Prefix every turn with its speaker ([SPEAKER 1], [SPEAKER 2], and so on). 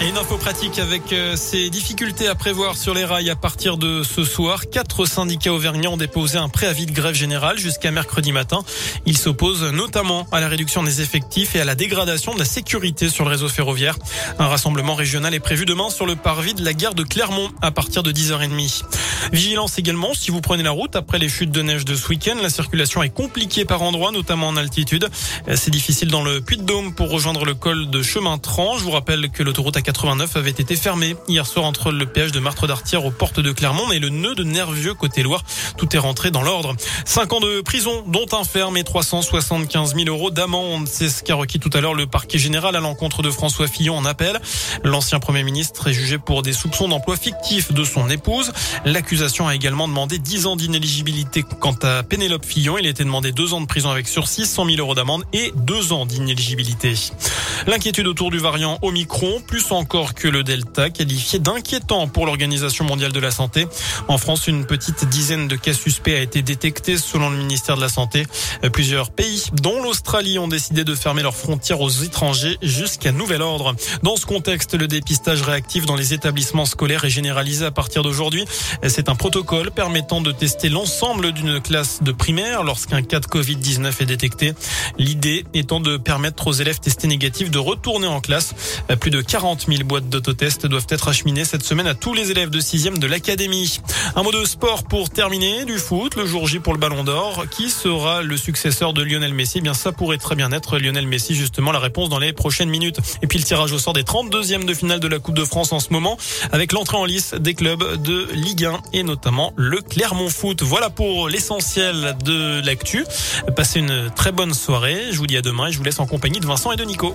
[SPEAKER 1] Et une info pratique avec euh, ces difficultés à prévoir sur les rails à partir de ce soir. Quatre syndicats auvergnats ont déposé un préavis de grève générale jusqu'à mercredi matin. Ils s'opposent notamment à la réduction des effectifs et à la dégradation de la sécurité sur le réseau ferroviaire. Un rassemblement régional est prévu demain sur le parvis de la gare de Clermont à partir de 10h30. Vigilance également si vous prenez la route après les chutes de neige de ce week-end. La circulation est compliquée par endroits, notamment en altitude. C'est difficile dans le Puy-de-Dôme pour rejoindre le col de Chemin Tran. Je vous rappelle que l'autoroute 89 avait été fermé hier soir entre le péage de Martre d'Artière aux portes de Clermont et le nœud de Nervieux côté Loire. Tout est rentré dans l'ordre. Cinq ans de prison, dont un ferme et 375 000 euros d'amende. C'est ce qu'a requis tout à l'heure le parquet général à l'encontre de François Fillon en appel. L'ancien premier ministre est jugé pour des soupçons d'emploi fictif de son épouse. L'accusation a également demandé 10 ans d'inéligibilité. Quant à Pénélope Fillon, il a été demandé deux ans de prison avec sursis, 100 000 euros d'amende et deux ans d'inéligibilité. L'inquiétude autour du variant Omicron, plus encore que le Delta, qualifié d'inquiétant pour l'Organisation mondiale de la santé. En France, une petite dizaine de cas suspects a été détecté selon le ministère de la Santé. Plusieurs pays, dont l'Australie, ont décidé de fermer leurs frontières aux étrangers jusqu'à nouvel ordre. Dans ce contexte, le dépistage réactif dans les établissements scolaires est généralisé à partir d'aujourd'hui. C'est un protocole permettant de tester l'ensemble d'une classe de primaire lorsqu'un cas de Covid-19 est détecté. L'idée étant de permettre aux élèves testés négatifs de retourner en classe. Plus de 40 000 boîtes d'autotest doivent être acheminées cette semaine à tous les élèves de 6e de l'académie. Un mot de sport pour terminer, du foot, le jour J pour le Ballon d'Or. Qui sera le successeur de Lionel Messi? Eh Bien, ça pourrait très bien être Lionel Messi, justement, la réponse dans les prochaines minutes. Et puis le tirage au sort des 32e de finale de la Coupe de France en ce moment, avec l'entrée en lice des clubs de Ligue 1 et notamment le Clermont Foot. Voilà pour l'essentiel de l'actu. Passez une très bonne soirée. Je vous dis à demain et je vous laisse en compagnie de Vincent et de Nico.